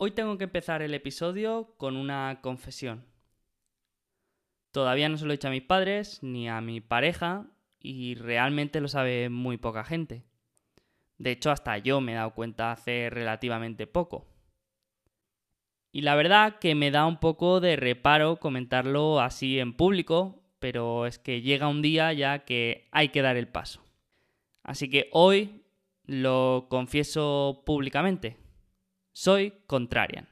Hoy tengo que empezar el episodio con una confesión. Todavía no se lo he dicho a mis padres ni a mi pareja y realmente lo sabe muy poca gente. De hecho, hasta yo me he dado cuenta hace relativamente poco. Y la verdad que me da un poco de reparo comentarlo así en público, pero es que llega un día ya que hay que dar el paso. Así que hoy lo confieso públicamente. Soy contrarian.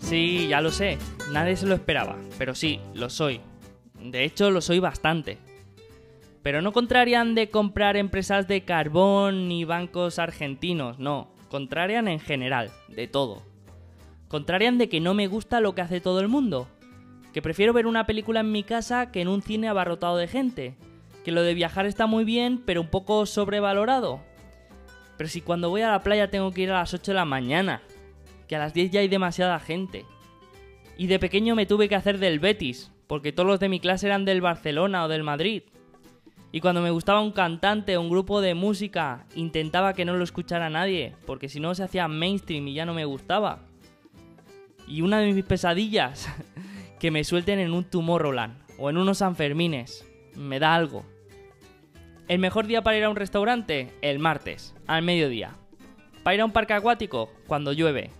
Sí, ya lo sé, nadie se lo esperaba, pero sí, lo soy. De hecho, lo soy bastante. Pero no contrarian de comprar empresas de carbón ni bancos argentinos, no. Contrarian en general, de todo. Contrarian de que no me gusta lo que hace todo el mundo. Que prefiero ver una película en mi casa que en un cine abarrotado de gente. Que lo de viajar está muy bien, pero un poco sobrevalorado. Pero si cuando voy a la playa tengo que ir a las 8 de la mañana. Que a las 10 ya hay demasiada gente. Y de pequeño me tuve que hacer del Betis, porque todos los de mi clase eran del Barcelona o del Madrid. Y cuando me gustaba un cantante o un grupo de música, intentaba que no lo escuchara nadie, porque si no se hacía mainstream y ya no me gustaba. Y una de mis pesadillas, que me suelten en un Tomorrowland o en unos Sanfermines. Me da algo. El mejor día para ir a un restaurante, el martes, al mediodía. Para ir a un parque acuático, cuando llueve.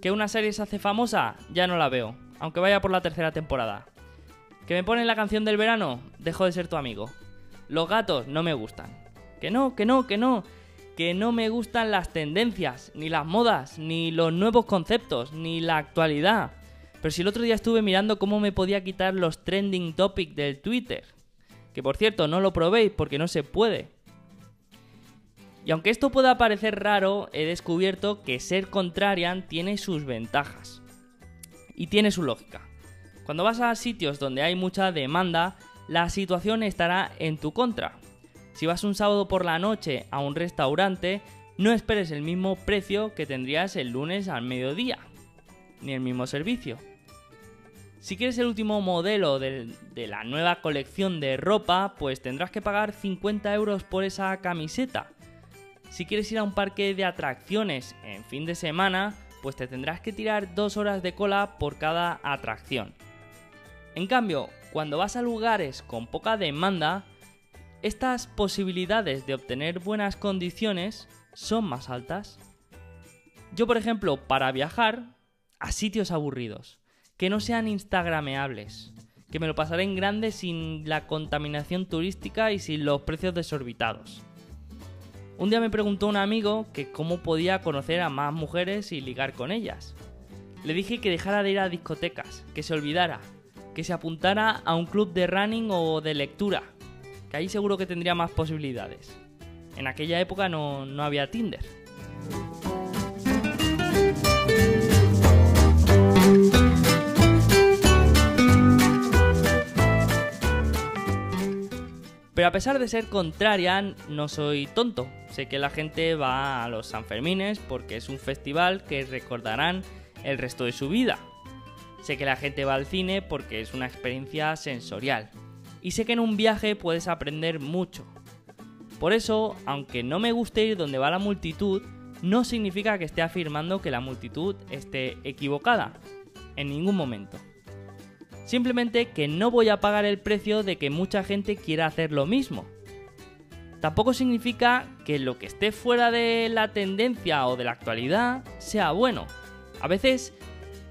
Que una serie se hace famosa, ya no la veo, aunque vaya por la tercera temporada. Que me ponen la canción del verano, dejo de ser tu amigo. Los gatos no me gustan. Que no, que no, que no. Que no me gustan las tendencias, ni las modas, ni los nuevos conceptos, ni la actualidad. Pero si el otro día estuve mirando cómo me podía quitar los trending topics del Twitter. Que por cierto, no lo probéis porque no se puede. Y aunque esto pueda parecer raro, he descubierto que ser contrarian tiene sus ventajas. Y tiene su lógica. Cuando vas a sitios donde hay mucha demanda, la situación estará en tu contra. Si vas un sábado por la noche a un restaurante, no esperes el mismo precio que tendrías el lunes al mediodía, ni el mismo servicio. Si quieres el último modelo de, la nueva colección de ropa, pues tendrás que pagar 50 euros por esa camiseta. Si quieres ir a un parque de atracciones en fin de semana, pues te tendrás que tirar dos horas de cola por cada atracción. En cambio, cuando vas a lugares con poca demanda, estas posibilidades de obtener buenas condiciones son más altas. Yo, por ejemplo, para viajar a sitios aburridos, que no sean instagrameables, que me lo pasaré en grande sin la contaminación turística y sin los precios desorbitados. Un día me preguntó un amigo que cómo podía conocer a más mujeres y ligar con ellas. Le dije que dejara de ir a discotecas, que se olvidara, que se apuntara a un club de running o de lectura, que ahí seguro que tendría más posibilidades. En aquella época no, no había Tinder. Pero a pesar de ser contraria, no soy tonto. Sé que la gente va a los Sanfermines porque es un festival que recordarán el resto de su vida. Sé que la gente va al cine porque es una experiencia sensorial. Y sé que en un viaje puedes aprender mucho. Por eso, aunque no me guste ir donde va la multitud, no significa que esté afirmando que la multitud esté equivocada. En ningún momento. Simplemente que no voy a pagar el precio de que mucha gente quiera hacer lo mismo. Tampoco significa que lo que esté fuera de la tendencia o de la actualidad sea bueno. A veces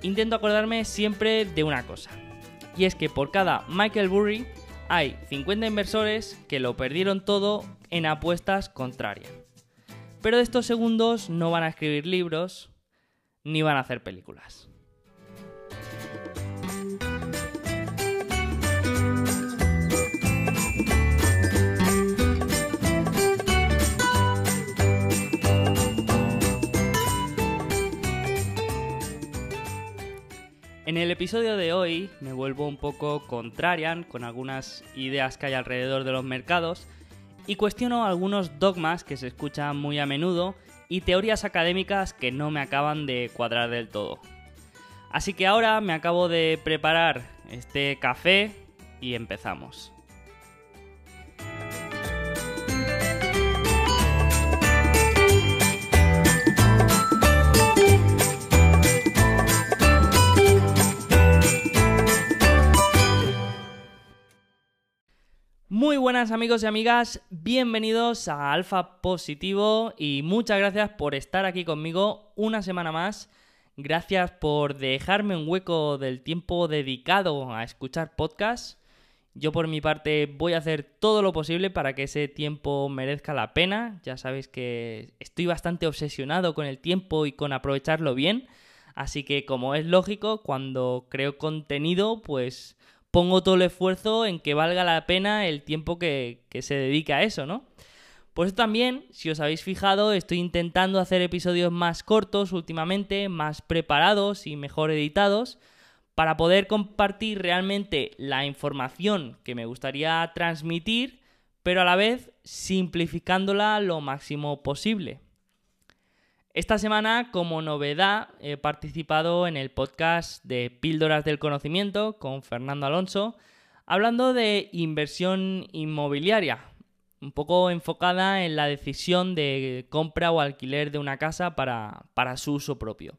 intento acordarme siempre de una cosa. Y es que por cada Michael Burry hay 50 inversores que lo perdieron todo en apuestas contrarias. Pero de estos segundos no van a escribir libros ni van a hacer películas. En el episodio de hoy me vuelvo un poco contrarian con algunas ideas que hay alrededor de los mercados y cuestiono algunos dogmas que se escuchan muy a menudo y teorías académicas que no me acaban de cuadrar del todo. Así que ahora me acabo de preparar este café y empezamos. Muy buenas amigos y amigas, bienvenidos a Alfa Positivo y muchas gracias por estar aquí conmigo una semana más. Gracias por dejarme un hueco del tiempo dedicado a escuchar podcasts. Yo por mi parte voy a hacer todo lo posible para que ese tiempo merezca la pena. Ya sabéis que estoy bastante obsesionado con el tiempo y con aprovecharlo bien. Así que como es lógico, cuando creo contenido, pues pongo todo el esfuerzo en que valga la pena el tiempo que, se dedica a eso, ¿no? Por eso también, si os habéis fijado, estoy intentando hacer episodios más cortos últimamente, más preparados y mejor editados, para poder compartir realmente la información que me gustaría transmitir, pero a la vez simplificándola lo máximo posible. Esta semana, como novedad, he participado en el podcast de Píldoras del Conocimiento con Fernando Alonso, hablando de inversión inmobiliaria, un poco enfocada en la decisión de compra o alquiler de una casa para, su uso propio.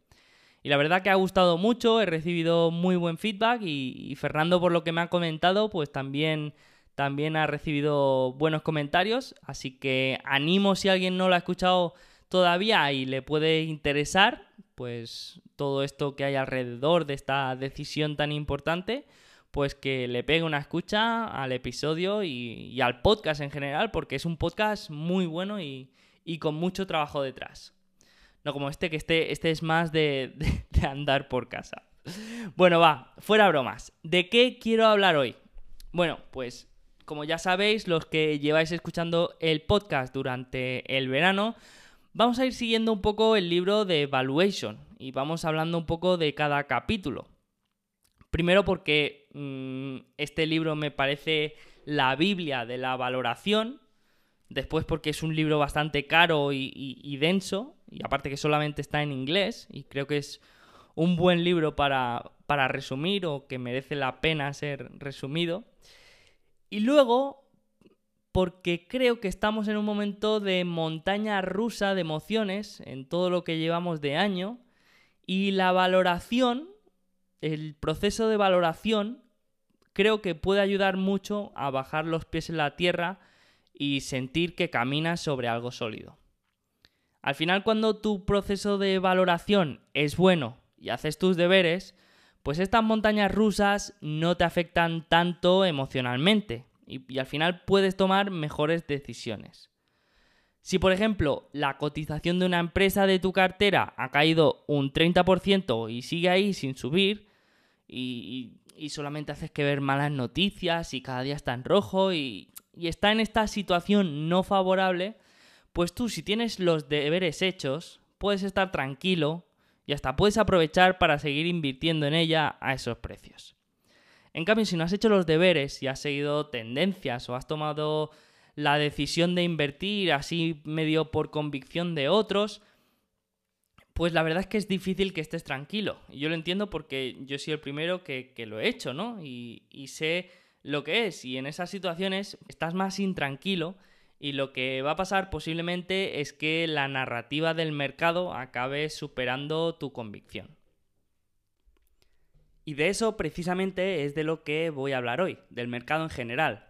Y la verdad que ha gustado mucho, he recibido muy buen feedback y, Fernando por lo que me ha comentado, pues también, también ha recibido buenos comentarios, así que animo si alguien no lo ha escuchado todavía y le puede interesar, pues todo esto que hay alrededor de esta decisión tan importante, pues que le pegue una escucha al episodio y, al podcast en general, porque es un podcast muy bueno y, con mucho trabajo detrás. No como este, que este, este es más de, de andar por casa. Bueno, va, fuera bromas. ¿De qué quiero hablar hoy? Bueno, pues como ya sabéis, los que lleváis escuchando el podcast durante el verano, Vamos a ir siguiendo un poco el libro de Valuation y vamos hablando un poco de cada capítulo. Primero porque mm, este libro me parece la Biblia de la valoración. Después porque es un libro bastante caro y, denso. Y aparte que solamente está en inglés. Y creo que es un buen libro para, para resumir o que merece la pena ser resumido. Y luego porque creo que estamos en un momento de montaña rusa de emociones en todo lo que llevamos de año y la valoración, el proceso de valoración, creo que puede ayudar mucho a bajar los pies en la tierra y sentir que caminas sobre algo sólido. Al final, cuando tu proceso de valoración es bueno y haces tus deberes, pues estas montañas rusas no te afectan tanto emocionalmente y, al final puedes tomar mejores decisiones. Si, por ejemplo, la cotización de una empresa de tu cartera ha caído un 30% y sigue ahí sin subir, y, solamente haces que ver malas noticias y cada día está en rojo y, y está en esta situación no favorable, pues tú si tienes los deberes hechos, puedes estar tranquilo y hasta puedes aprovechar para seguir invirtiendo en ella a esos precios. En cambio, si no has hecho los deberes y has seguido tendencias o has tomado la decisión de invertir así medio por convicción de otros, pues la verdad es que es difícil que estés tranquilo. Yo lo entiendo porque yo soy el primero que, lo he hecho, ¿no? Y, sé lo que es. Y en esas situaciones estás más intranquilo y lo que va a pasar posiblemente es que la narrativa del mercado acabe superando tu convicción. Y de eso precisamente es de lo que voy a hablar hoy, del mercado en general.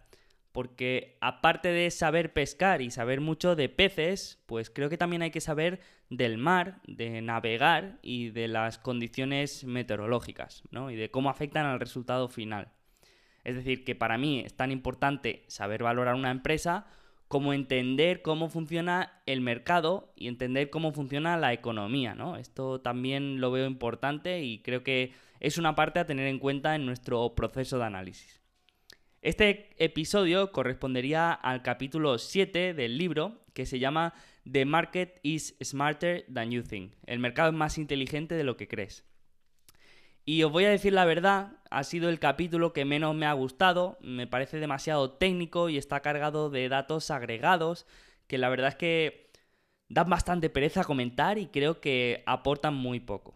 Porque aparte de saber pescar y saber mucho de peces, pues creo que también hay que saber del mar, de navegar y de las condiciones meteorológicas, ¿no? Y de cómo afectan al resultado final. Es decir, que para mí es tan importante saber valorar una empresa como entender cómo funciona el mercado y entender cómo funciona la economía, ¿no? Esto también lo veo importante y creo que es una parte a tener en cuenta en nuestro proceso de análisis. Este episodio correspondería al capítulo 7 del libro que se llama The Market is Smarter Than You Think. El mercado es más inteligente de lo que crees. Y os voy a decir la verdad, ha sido el capítulo que menos me ha gustado, me parece demasiado técnico y está cargado de datos agregados, que la verdad es que dan bastante pereza comentar y creo que aportan muy poco.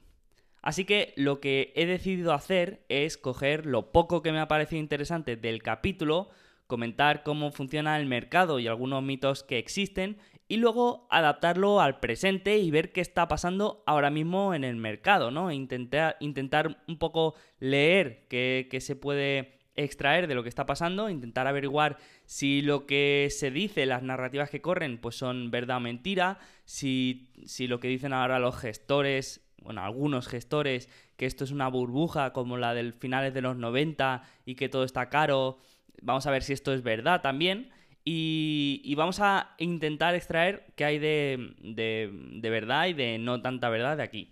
Así que lo que he decidido hacer es coger lo poco que me ha parecido interesante del capítulo, comentar cómo funciona el mercado y algunos mitos que existen y luego adaptarlo al presente y ver qué está pasando ahora mismo en el mercado, ¿no? Intentar, intentar un poco leer qué, se puede extraer de lo que está pasando, intentar averiguar si lo que se dice, las narrativas que corren, pues son verdad o mentira, si, si lo que dicen ahora los gestores bueno, algunos gestores, que esto es una burbuja como la del finales de los 90 y que todo está caro. Vamos a ver si esto es verdad también. Y, vamos a intentar extraer qué hay de, de, verdad y de no tanta verdad de aquí.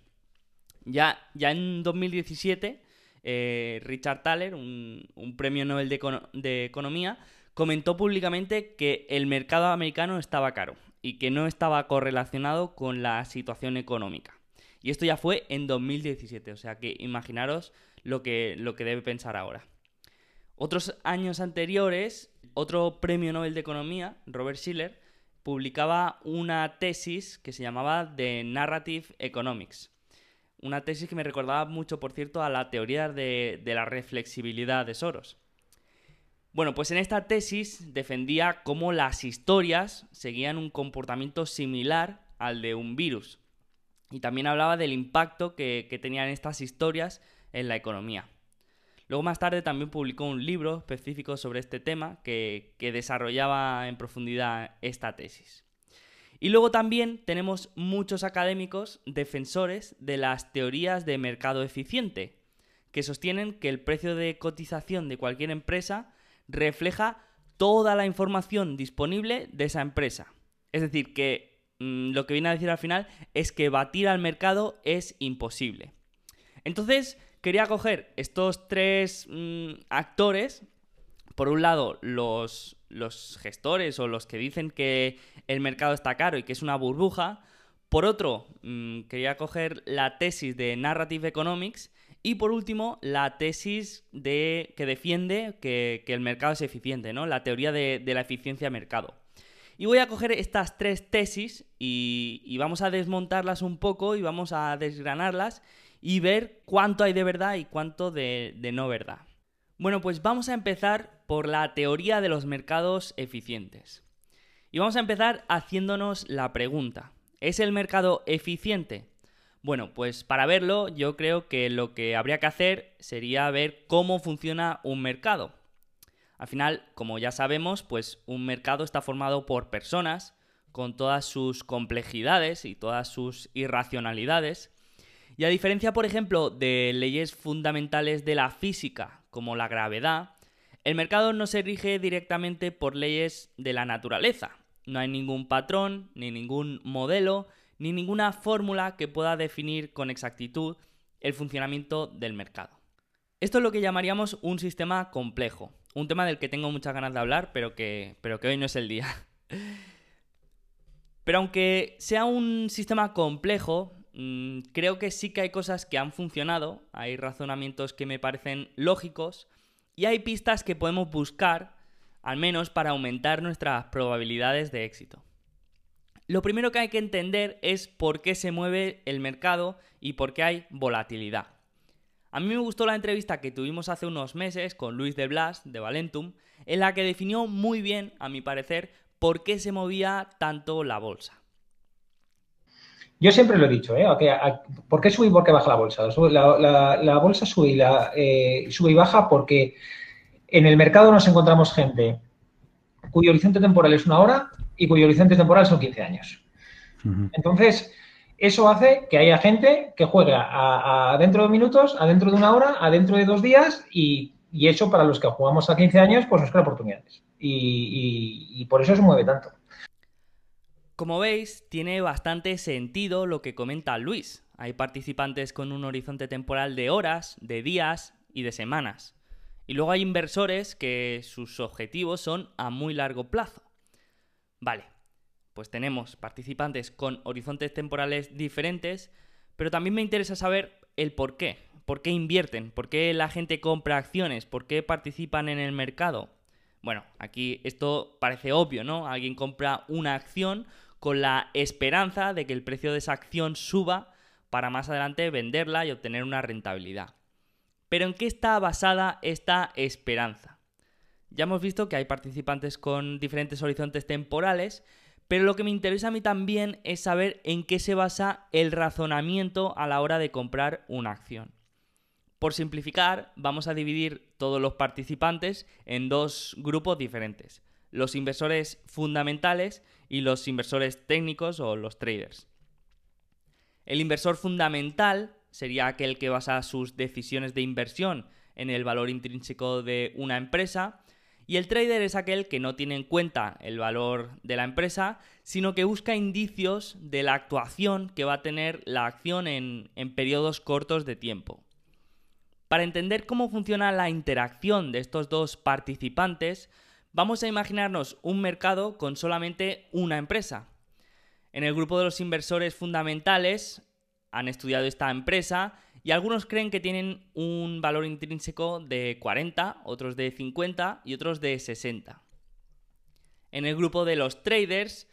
Ya, ya en 2017, eh, Richard Thaler, un, premio Nobel de, de Economía, comentó públicamente que el mercado americano estaba caro y que no estaba correlacionado con la situación económica. Y esto ya fue en 2017, o sea que imaginaros lo que, lo que debe pensar ahora. Otros años anteriores, otro premio Nobel de Economía, Robert Schiller, publicaba una tesis que se llamaba The Narrative Economics. Una tesis que me recordaba mucho, por cierto, a la teoría de, de la reflexibilidad de Soros. Bueno, pues en esta tesis defendía cómo las historias seguían un comportamiento similar al de un virus. Y también hablaba del impacto que, tenían estas historias en la economía. Luego más tarde también publicó un libro específico sobre este tema que, desarrollaba en profundidad esta tesis. Y luego también tenemos muchos académicos defensores de las teorías de mercado eficiente, que sostienen que el precio de cotización de cualquier empresa refleja toda la información disponible de esa empresa. Es decir, que Mm, lo que viene a decir al final es que batir al mercado es imposible. Entonces, quería coger estos tres mm, actores, por un lado, los, gestores o los que dicen que el mercado está caro y que es una burbuja, por otro, mm, quería coger la tesis de Narrative Economics y por último, la tesis de, que defiende que, el mercado es eficiente, ¿no? La teoría de, de la eficiencia mercado. Y voy a coger estas tres tesis y, vamos a desmontarlas un poco y vamos a desgranarlas y ver cuánto hay de verdad y cuánto de, no verdad. Bueno, pues vamos a empezar por la teoría de los mercados eficientes. Y vamos a empezar haciéndonos la pregunta, ¿es el mercado eficiente? Bueno, pues para verlo yo creo que lo que habría que hacer sería ver cómo funciona un mercado. Al final, como ya sabemos, pues un mercado está formado por personas con todas sus complejidades y todas sus irracionalidades. Y a diferencia, por ejemplo, de leyes fundamentales de la física, como la gravedad, el mercado no se rige directamente por leyes de la naturaleza. No hay ningún patrón, ni ningún modelo, ni ninguna fórmula que pueda definir con exactitud el funcionamiento del mercado. Esto es lo que llamaríamos un sistema complejo, un tema del que tengo muchas ganas de hablar, pero que, pero que hoy no es el día. Pero aunque sea un sistema complejo, mm, creo que sí que hay cosas que han funcionado, hay razonamientos que me parecen lógicos y hay pistas que podemos buscar, al menos para aumentar nuestras probabilidades de éxito. Lo primero que hay que entender es por qué se mueve el mercado y por qué hay volatilidad. A mí me gustó la entrevista que tuvimos hace unos meses con Luis de Blas, de Valentum, en la que definió muy bien, a mi parecer, por qué se movía tanto la bolsa. Yo siempre lo he dicho, ¿eh? ¿por qué sube y por qué baja la bolsa? La, bolsa sube y, eh, sube y baja porque en el mercado nos encontramos gente cuyo horizonte temporal es una hora y cuyo horizonte temporal son 15 años. Entonces, eso hace que haya gente que juega a, dentro de minutos, a dentro de una hora, a dentro de dos días y, eso para los que jugamos a 15 años pues nos crea oportunidades. Y, por eso se mueve tanto. Como veis, tiene bastante sentido lo que comenta Luis. Hay participantes con un horizonte temporal de horas, de días y de semanas. Y luego hay inversores que sus objetivos son a muy largo plazo. Vale, pues tenemos participantes con horizontes temporales diferentes, pero también me interesa saber el por qué. ¿Por qué invierten? ¿Por qué la gente compra acciones? ¿Por qué participan en el mercado? Bueno, aquí esto parece obvio, ¿no? Alguien compra una acción con la esperanza de que el precio de esa acción suba para más adelante venderla y obtener una rentabilidad. Pero ¿en qué está basada esta esperanza? Ya hemos visto que hay participantes con diferentes horizontes temporales, pero lo que me interesa a mí también es saber en qué se basa el razonamiento a la hora de comprar una acción. Por simplificar, vamos a dividir todos los participantes en dos grupos diferentes, los inversores fundamentales y los inversores técnicos o los traders. El inversor fundamental sería aquel que basa sus decisiones de inversión en el valor intrínseco de una empresa y el trader es aquel que no tiene en cuenta el valor de la empresa, sino que busca indicios de la actuación que va a tener la acción en, en periodos cortos de tiempo. Para entender cómo funciona la interacción de estos dos participantes, vamos a imaginarnos un mercado con solamente una empresa. En el grupo de los inversores fundamentales han estudiado esta empresa y algunos creen que tienen un valor intrínseco de 40, otros de 50 y otros de 60. En el grupo de los traders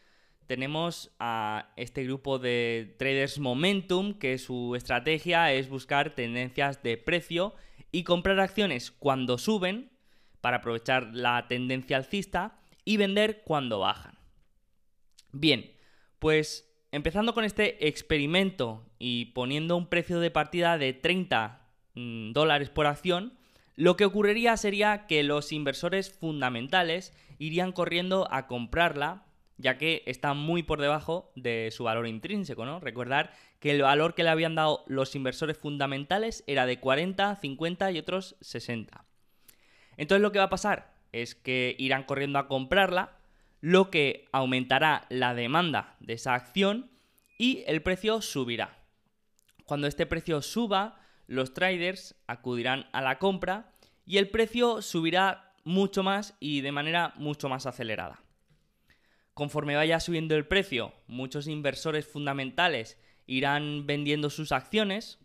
tenemos a este grupo de traders momentum que su estrategia es buscar tendencias de precio y comprar acciones cuando suben para aprovechar la tendencia alcista y vender cuando bajan. Bien, pues empezando con este experimento y poniendo un precio de partida de 30 mm, dólares por acción, lo que ocurriría sería que los inversores fundamentales irían corriendo a comprarla ya que está muy por debajo de su valor intrínseco, ¿no? Recordar que el valor que le habían dado los inversores fundamentales era de 40, 50 y otros 60. Entonces lo que va a pasar es que irán corriendo a comprarla, lo que aumentará la demanda de esa acción y el precio subirá. Cuando este precio suba, los traders acudirán a la compra y el precio subirá mucho más y de manera mucho más acelerada. Conforme vaya subiendo el precio, muchos inversores fundamentales irán vendiendo sus acciones.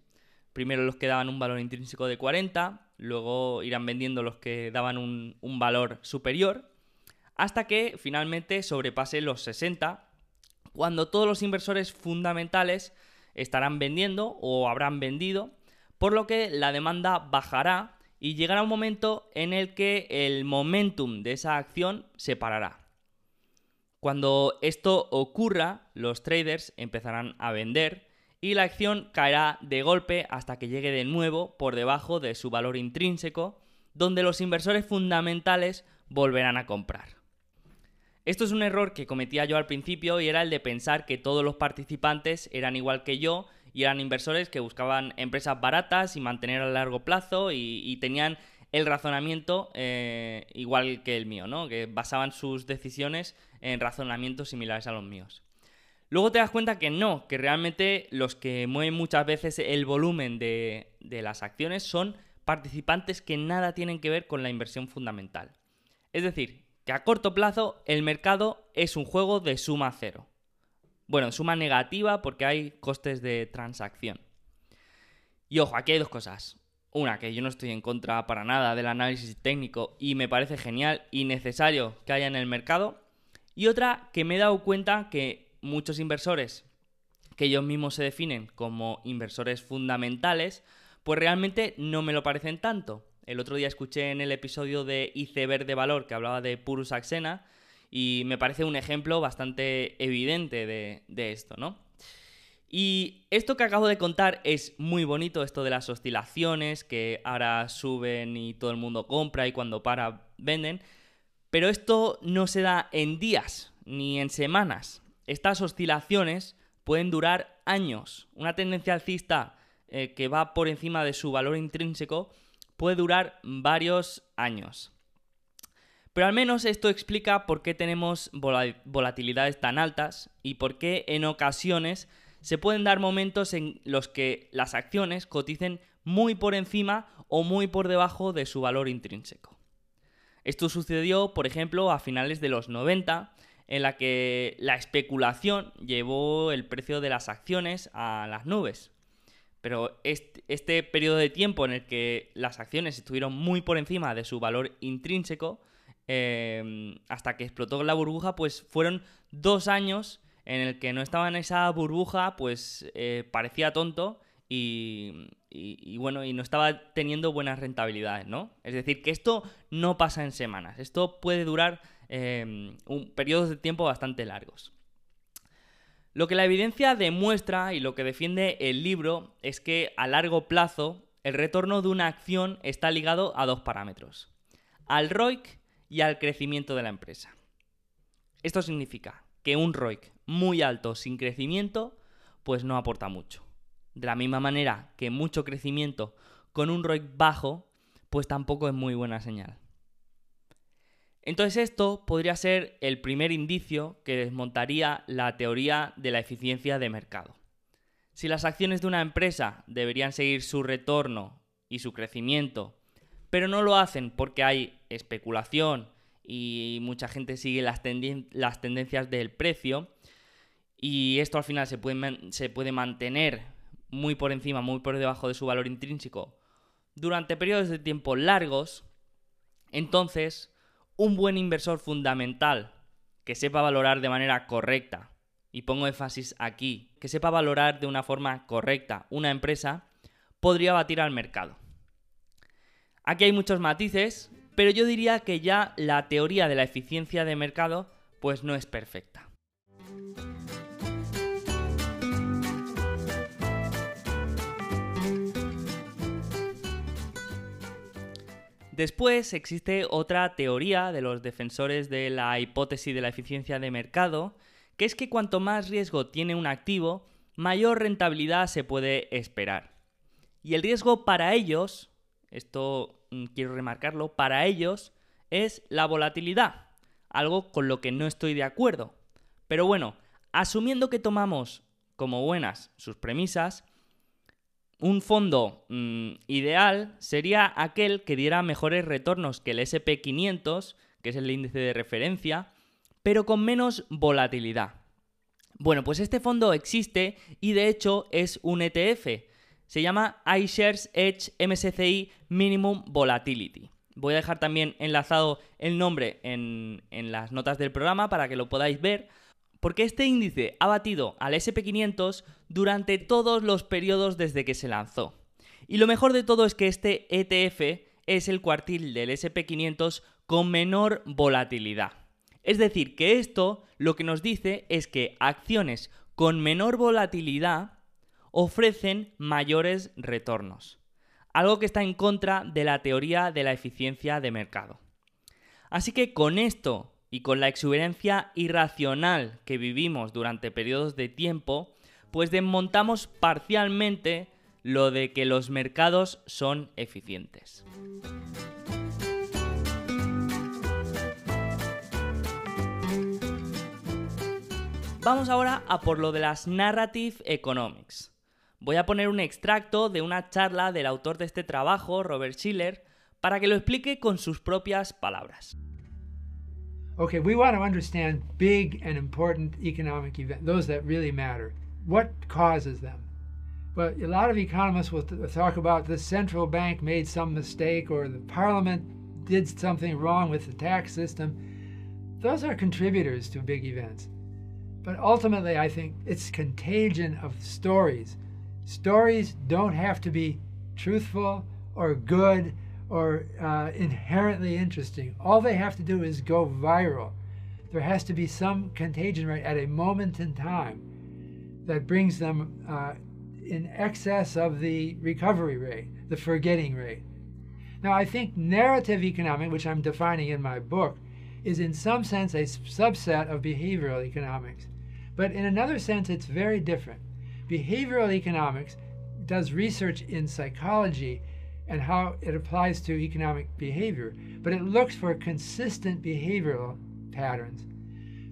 Primero los que daban un valor intrínseco de 40, luego irán vendiendo los que daban un, valor superior, hasta que finalmente sobrepase los 60, cuando todos los inversores fundamentales estarán vendiendo o habrán vendido, por lo que la demanda bajará y llegará un momento en el que el momentum de esa acción se parará. Cuando esto ocurra, los traders empezarán a vender y la acción caerá de golpe hasta que llegue de nuevo por debajo de su valor intrínseco, donde los inversores fundamentales volverán a comprar. Esto es un error que cometía yo al principio y era el de pensar que todos los participantes eran igual que yo y eran inversores que buscaban empresas baratas y mantener a largo plazo y, tenían el razonamiento eh, igual que el mío, ¿no? Que basaban sus decisiones en razonamientos similares a los míos. Luego te das cuenta que no, que realmente los que mueven muchas veces el volumen de, las acciones son participantes que nada tienen que ver con la inversión fundamental. Es decir, que a corto plazo el mercado es un juego de suma cero. Bueno, suma negativa porque hay costes de transacción. Y ojo, aquí hay dos cosas. Una, que yo no estoy en contra para nada del análisis técnico y me parece genial y necesario que haya en el mercado. Y otra, que me he dado cuenta que muchos inversores, que ellos mismos se definen como inversores fundamentales, pues realmente no me lo parecen tanto. El otro día escuché en el episodio de Iceberg de Valor que hablaba de Purus Axena y me parece un ejemplo bastante evidente de, de esto, ¿no? Y esto que acabo de contar es muy bonito, esto de las oscilaciones, que ahora suben y todo el mundo compra y cuando para venden, pero esto no se da en días ni en semanas. Estas oscilaciones pueden durar años. Una tendencia alcista eh, que va por encima de su valor intrínseco puede durar varios años. Pero al menos esto explica por qué tenemos volatilidades tan altas y por qué en ocasiones se pueden dar momentos en los que las acciones coticen muy por encima o muy por debajo de su valor intrínseco. Esto sucedió, por ejemplo, a finales de los 90, en la que la especulación llevó el precio de las acciones a las nubes. Pero este, periodo de tiempo en el que las acciones estuvieron muy por encima de su valor intrínseco, eh, hasta que explotó la burbuja, pues fueron dos años en el que no estaba en esa burbuja, pues eh, parecía tonto y, bueno, y no estaba teniendo buenas rentabilidades, ¿no? Es decir, que esto no pasa en semanas, esto puede durar eh, un, periodos de tiempo bastante largos. Lo que la evidencia demuestra y lo que defiende el libro es que a largo plazo el retorno de una acción está ligado a dos parámetros, al ROIC y al crecimiento de la empresa. Esto significa que un ROIC muy alto sin crecimiento pues no aporta mucho. De la misma manera que mucho crecimiento con un ROIC bajo, pues tampoco es muy buena señal. Entonces esto podría ser el primer indicio que desmontaría la teoría de la eficiencia de mercado. Si las acciones de una empresa deberían seguir su retorno y su crecimiento, pero no lo hacen porque hay especulación y mucha gente sigue las, tendencias del precio, y esto al final se puede, se puede mantener muy por encima, muy por debajo de su valor intrínseco durante periodos de tiempo largos, entonces un buen inversor fundamental que sepa valorar de manera correcta, y pongo énfasis aquí, que sepa valorar de una forma correcta una empresa, podría batir al mercado. Aquí hay muchos matices, pero yo diría que ya la teoría de la eficiencia de mercado pues no es perfecta. Después existe otra teoría de los defensores de la hipótesis de la eficiencia de mercado, que es que cuanto más riesgo tiene un activo, mayor rentabilidad se puede esperar. Y el riesgo para ellos, esto mm, quiero remarcarlo, para ellos es la volatilidad, algo con lo que no estoy de acuerdo. Pero bueno, asumiendo que tomamos como buenas sus premisas, un fondo mm, ideal sería aquel que diera mejores retornos que el SP500, que es el índice de referencia, pero con menos volatilidad. Bueno, pues este fondo existe y de hecho es un ETF. Se llama iShares Edge MSCI Minimum Volatility. Voy a dejar también enlazado el nombre en, en las notas del programa para que lo podáis ver porque este índice ha batido al SP500 durante todos los periodos desde que se lanzó. Y lo mejor de todo es que este ETF es el cuartil del SP500 con menor volatilidad. Es decir, que esto lo que nos dice es que acciones con menor volatilidad ofrecen mayores retornos, algo que está en contra de la teoría de la eficiencia de mercado. Así que con esto y con la exuberancia irracional que vivimos durante periodos de tiempo, pues desmontamos parcialmente lo de que los mercados son eficientes. Vamos ahora a por lo de las Narrative Economics. Voy a poner un extracto de una charla del autor de este trabajo, Robert Schiller, para que lo explique con sus propias palabras. Okay, we want to understand big and important economic events, those that really matter. What causes them? Well, a lot of economists will talk about the central bank made some mistake or the parliament did something wrong with the tax system. Those are contributors to big events. But ultimately, I think it's contagion of stories. Stories don't have to be truthful or good or uh, inherently interesting. All they have to do is go viral. There has to be some contagion rate at a moment in time that brings them uh, in excess of the recovery rate, the forgetting rate. Now, I think narrative economics, which I'm defining in my book, is in some sense a subset of behavioral economics. But in another sense, it's very different. Behavioral economics does research in psychology and how it applies to economic behavior, but it looks for consistent behavioral patterns.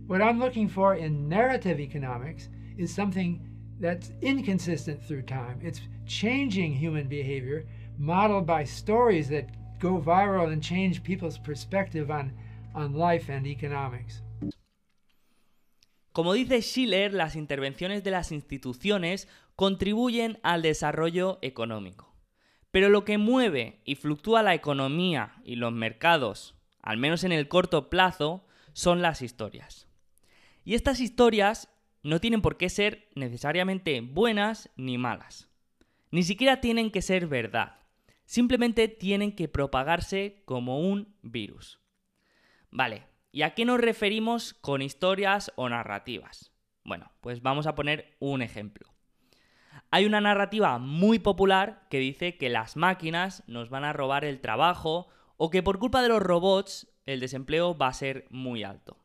What I'm looking for in narrative economics is something that's inconsistent through time. It's changing human behavior modeled by stories that go viral and change people's perspective on, on life and economics. Como dice Schiller, las intervenciones de las instituciones contribuyen al desarrollo económico. Pero lo que mueve y fluctúa la economía y los mercados, al menos en el corto plazo, son las historias. Y estas historias no tienen por qué ser necesariamente buenas ni malas. Ni siquiera tienen que ser verdad. Simplemente tienen que propagarse como un virus. Vale, ¿y a qué nos referimos con historias o narrativas? Bueno, pues vamos a poner un ejemplo. Hay una narrativa muy popular que dice que las máquinas nos van a robar el trabajo o que por culpa de los robots el desempleo va a ser muy alto.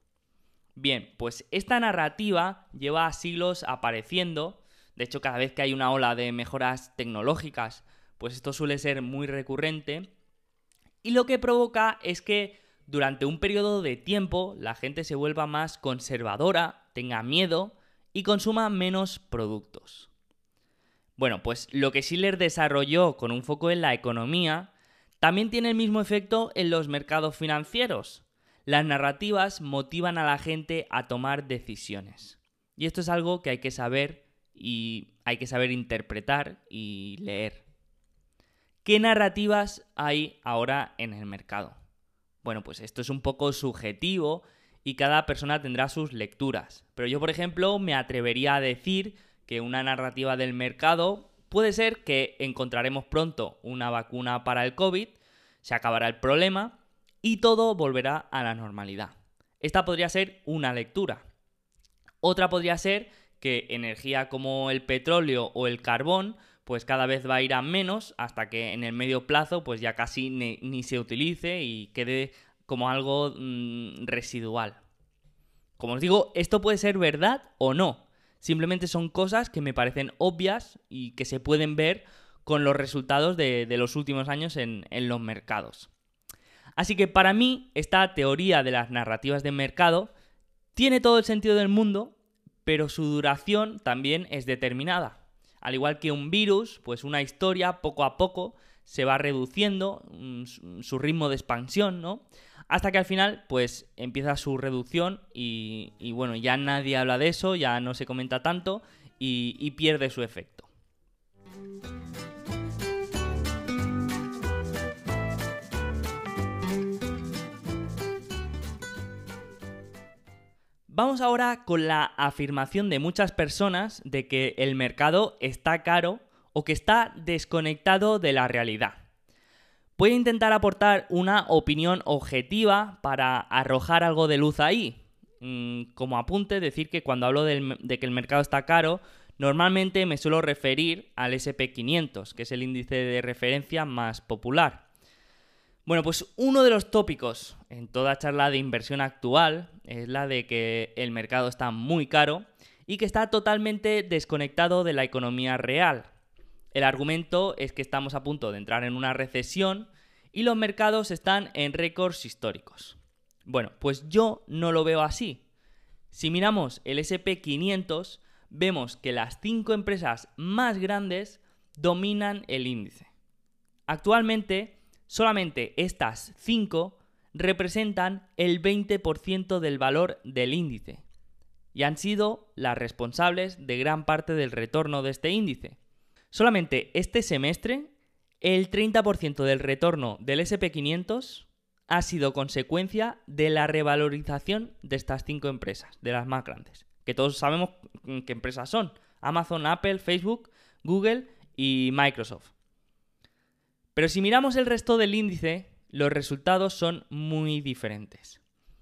Bien, pues esta narrativa lleva siglos apareciendo, de hecho cada vez que hay una ola de mejoras tecnológicas, pues esto suele ser muy recurrente, y lo que provoca es que durante un periodo de tiempo la gente se vuelva más conservadora, tenga miedo y consuma menos productos. Bueno, pues lo que Schiller desarrolló con un foco en la economía también tiene el mismo efecto en los mercados financieros. Las narrativas motivan a la gente a tomar decisiones. Y esto es algo que hay que saber y hay que saber interpretar y leer. ¿Qué narrativas hay ahora en el mercado? Bueno, pues esto es un poco subjetivo y cada persona tendrá sus lecturas. Pero yo, por ejemplo, me atrevería a decir que una narrativa del mercado Puede ser que encontraremos pronto una vacuna para el COVID, se acabará el problema y todo volverá a la normalidad. Esta podría ser una lectura. Otra podría ser que energía como el petróleo o el carbón pues cada vez va a ir a menos hasta que en el medio plazo pues ya casi ni, se utilice y quede como algo mm, residual. Como os digo, esto puede ser verdad o no. Simplemente son cosas que me parecen obvias y que se pueden ver con los resultados de, los últimos años en, en los mercados. Así que para mí esta teoría de las narrativas de mercado tiene todo el sentido del mundo, pero su duración también es determinada. Al igual que un virus, pues una historia poco a poco se va reduciendo mm, su ritmo de expansión, ¿no? Hasta que al final, pues empieza su reducción y, bueno, ya nadie habla de eso, ya no se comenta tanto y, y pierde su efecto. Vamos ahora con la afirmación de muchas personas de que el mercado está caro o que está desconectado de la realidad. Voy a intentar aportar una opinión objetiva para arrojar algo de luz ahí. Mm, como apunte, decir que cuando hablo de que el mercado está caro, normalmente me suelo referir al SP500, que es el índice de referencia más popular. Bueno, pues uno de los tópicos en toda charla de inversión actual es la de que el mercado está muy caro y que está totalmente desconectado de la economía real. El argumento es que estamos a punto de entrar en una recesión y los mercados están en récords históricos. Bueno, pues yo no lo veo así. Si miramos el SP500, vemos que las cinco empresas más grandes dominan el índice. Actualmente, solamente estas cinco representan el 20% del valor del índice y han sido las responsables de gran parte del retorno de este índice. Solamente este semestre, el 30% del retorno del SP500 ha sido consecuencia de la revalorización de estas cinco empresas, de las más grandes, que todos sabemos qué empresas son. Amazon, Apple, Facebook, Google y Microsoft. Pero si miramos el resto del índice, los resultados son muy diferentes.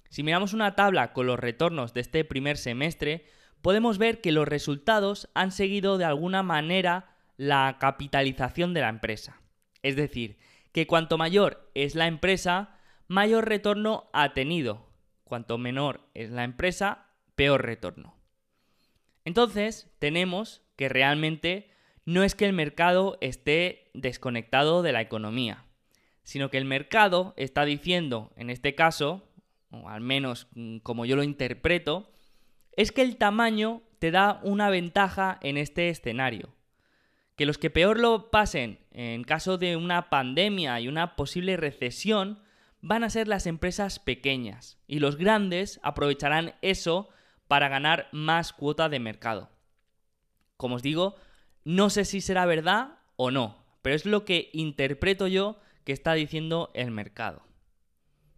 Si miramos una tabla con los retornos de este primer semestre, podemos ver que los resultados han seguido de alguna manera la capitalización de la empresa. Es decir, que cuanto mayor es la empresa, mayor retorno ha tenido. Cuanto menor es la empresa, peor retorno. Entonces, tenemos que realmente no es que el mercado esté desconectado de la economía, sino que el mercado está diciendo, en este caso, o al menos mm, como yo lo interpreto, es que el tamaño te da una ventaja en este escenario que los que peor lo pasen en caso de una pandemia y una posible recesión van a ser las empresas pequeñas y los grandes aprovecharán eso para ganar más cuota de mercado. Como os digo, no sé si será verdad o no, pero es lo que interpreto yo que está diciendo el mercado.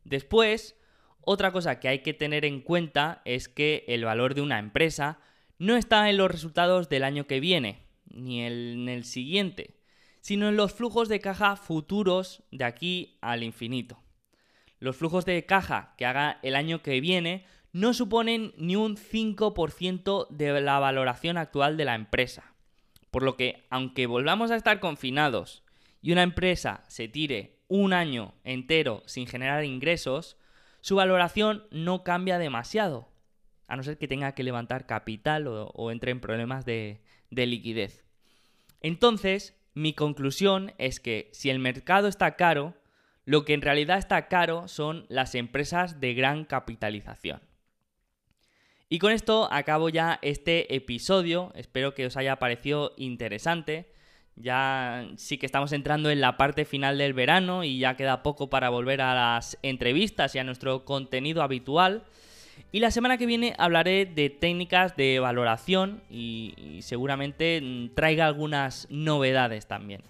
Después, otra cosa que hay que tener en cuenta es que el valor de una empresa no está en los resultados del año que viene, ni en el siguiente, sino en los flujos de caja futuros de aquí al infinito. Los flujos de caja que haga el año que viene no suponen ni un 5% de la valoración actual de la empresa. Por lo que, aunque volvamos a estar confinados y una empresa se tire un año entero sin generar ingresos, su valoración no cambia demasiado, a no ser que tenga que levantar capital o, entre en problemas de, de liquidez. Entonces, mi conclusión es que si el mercado está caro, lo que en realidad está caro son las empresas de gran capitalización. Y con esto acabo ya este episodio. Espero que os haya parecido interesante. Ya sí que estamos entrando en la parte final del verano y ya queda poco para volver a las entrevistas y a nuestro contenido habitual. Y la semana que viene hablaré de técnicas de valoración y, seguramente traiga algunas novedades también.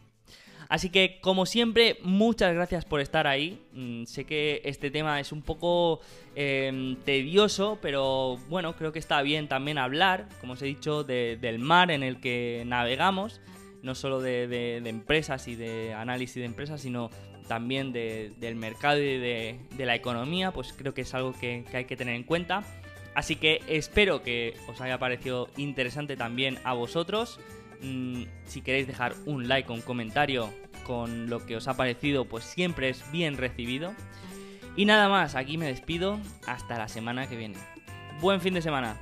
Así que, como siempre, muchas gracias por estar ahí. Mm, sé que este tema es un poco em, tedioso, pero bueno, creo que está bien también hablar, como os he dicho, del mar en el que navegamos, no solo de, empresas y de análisis de empresas, sino también del mercado y de, la economía, pues creo que es algo que hay que tener en cuenta. Así que espero que os haya parecido interesante también a vosotros. Mm, si queréis dejar un like o un comentario con lo que os ha parecido, pues siempre es bien recibido. Y nada más, aquí me despido. Hasta la semana que viene. Buen fin de semana.